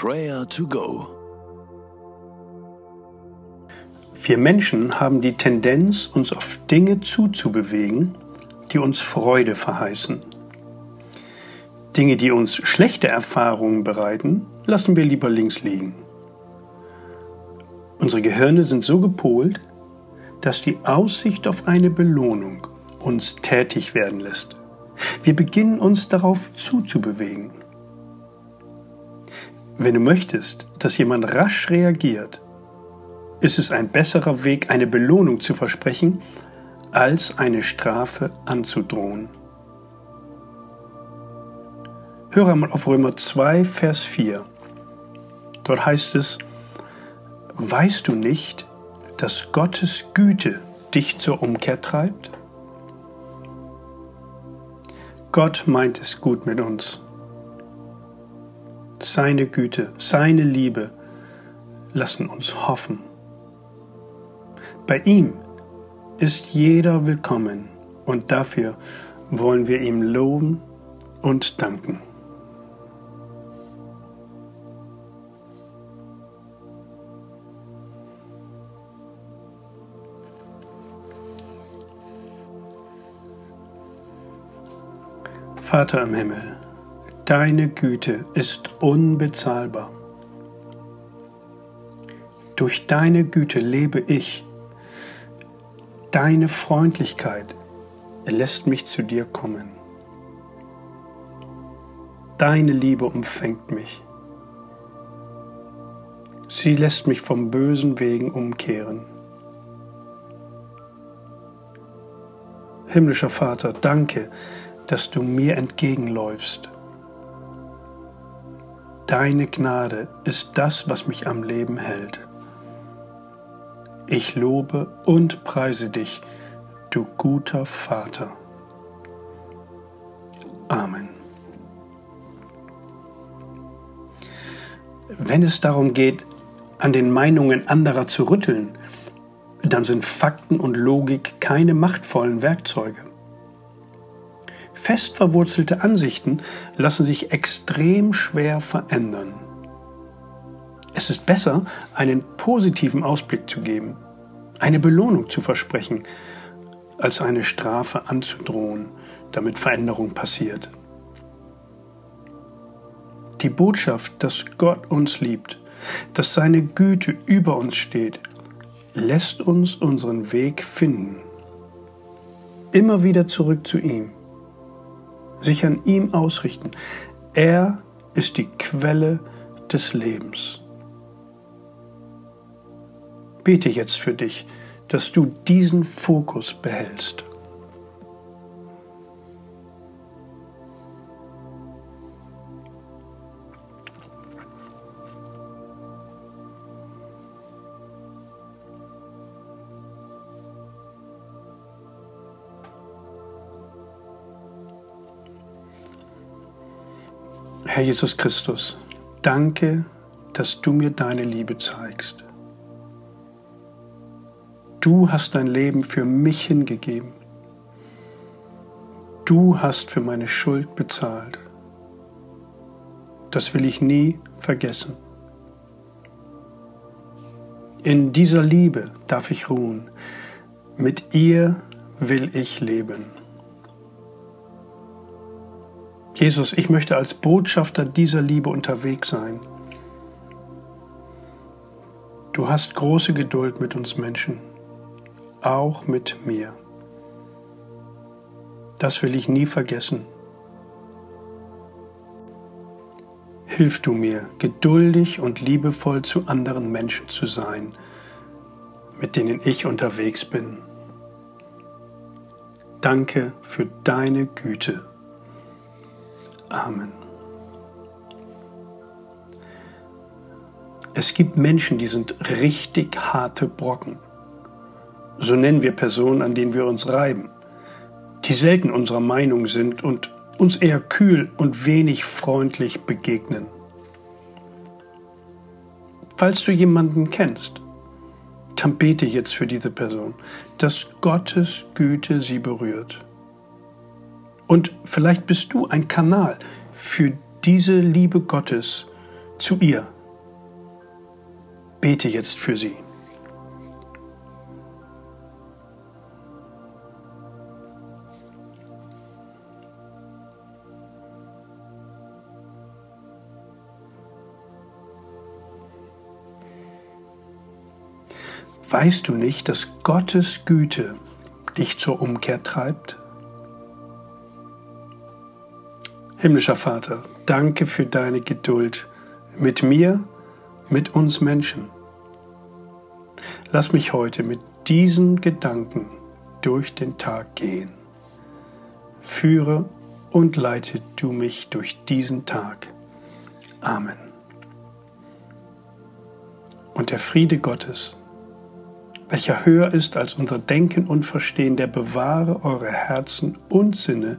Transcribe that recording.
Prayer to Go. Wir Menschen haben die Tendenz, uns auf Dinge zuzubewegen, die uns Freude verheißen. Dinge, die uns schlechte Erfahrungen bereiten, lassen wir lieber links liegen. Unsere Gehirne sind so gepolt, dass die Aussicht auf eine Belohnung uns tätig werden lässt. Wir beginnen uns darauf zuzubewegen. Wenn du möchtest, dass jemand rasch reagiert, ist es ein besserer Weg, eine Belohnung zu versprechen, als eine Strafe anzudrohen. Höre mal auf Römer 2, Vers 4. Dort heißt es, Weißt du nicht, dass Gottes Güte dich zur Umkehr treibt? Gott meint es gut mit uns. Seine Güte, seine Liebe lassen uns hoffen. Bei ihm ist jeder willkommen und dafür wollen wir ihm loben und danken. Vater im Himmel, deine Güte ist unbezahlbar. Durch deine Güte lebe ich. Deine Freundlichkeit lässt mich zu dir kommen. Deine Liebe umfängt mich. Sie lässt mich vom bösen Wegen umkehren. Himmlischer Vater, danke, dass du mir entgegenläufst. Deine Gnade ist das, was mich am Leben hält. Ich lobe und preise dich, du guter Vater. Amen. Wenn es darum geht, an den Meinungen anderer zu rütteln, dann sind Fakten und Logik keine machtvollen Werkzeuge. Fest verwurzelte Ansichten lassen sich extrem schwer verändern. Es ist besser, einen positiven Ausblick zu geben, eine Belohnung zu versprechen, als eine Strafe anzudrohen, damit Veränderung passiert. Die Botschaft, dass Gott uns liebt, dass seine Güte über uns steht, lässt uns unseren Weg finden. Immer wieder zurück zu ihm sich an ihm ausrichten. Er ist die Quelle des Lebens. Bete jetzt für dich, dass du diesen Fokus behältst. Herr Jesus Christus, danke, dass du mir deine Liebe zeigst. Du hast dein Leben für mich hingegeben. Du hast für meine Schuld bezahlt. Das will ich nie vergessen. In dieser Liebe darf ich ruhen. Mit ihr will ich leben. Jesus, ich möchte als Botschafter dieser Liebe unterwegs sein. Du hast große Geduld mit uns Menschen, auch mit mir. Das will ich nie vergessen. Hilf du mir, geduldig und liebevoll zu anderen Menschen zu sein, mit denen ich unterwegs bin. Danke für deine Güte. Amen. Es gibt Menschen, die sind richtig harte Brocken. So nennen wir Personen, an denen wir uns reiben, die selten unserer Meinung sind und uns eher kühl und wenig freundlich begegnen. Falls du jemanden kennst, dann bete jetzt für diese Person, dass Gottes Güte sie berührt und vielleicht bist du ein Kanal für diese Liebe Gottes, zu ihr. Bete jetzt für sie. Weißt du nicht, dass Gottes Güte dich zur Umkehr treibt? Himmlischer Vater, danke für deine Geduld mit mir, mit uns Menschen. Lass mich heute mit diesen Gedanken durch den Tag gehen. Führe und leite du mich durch diesen Tag. Amen. Und der Friede Gottes, welcher höher ist als unser Denken und Verstehen, der bewahre eure Herzen und Sinne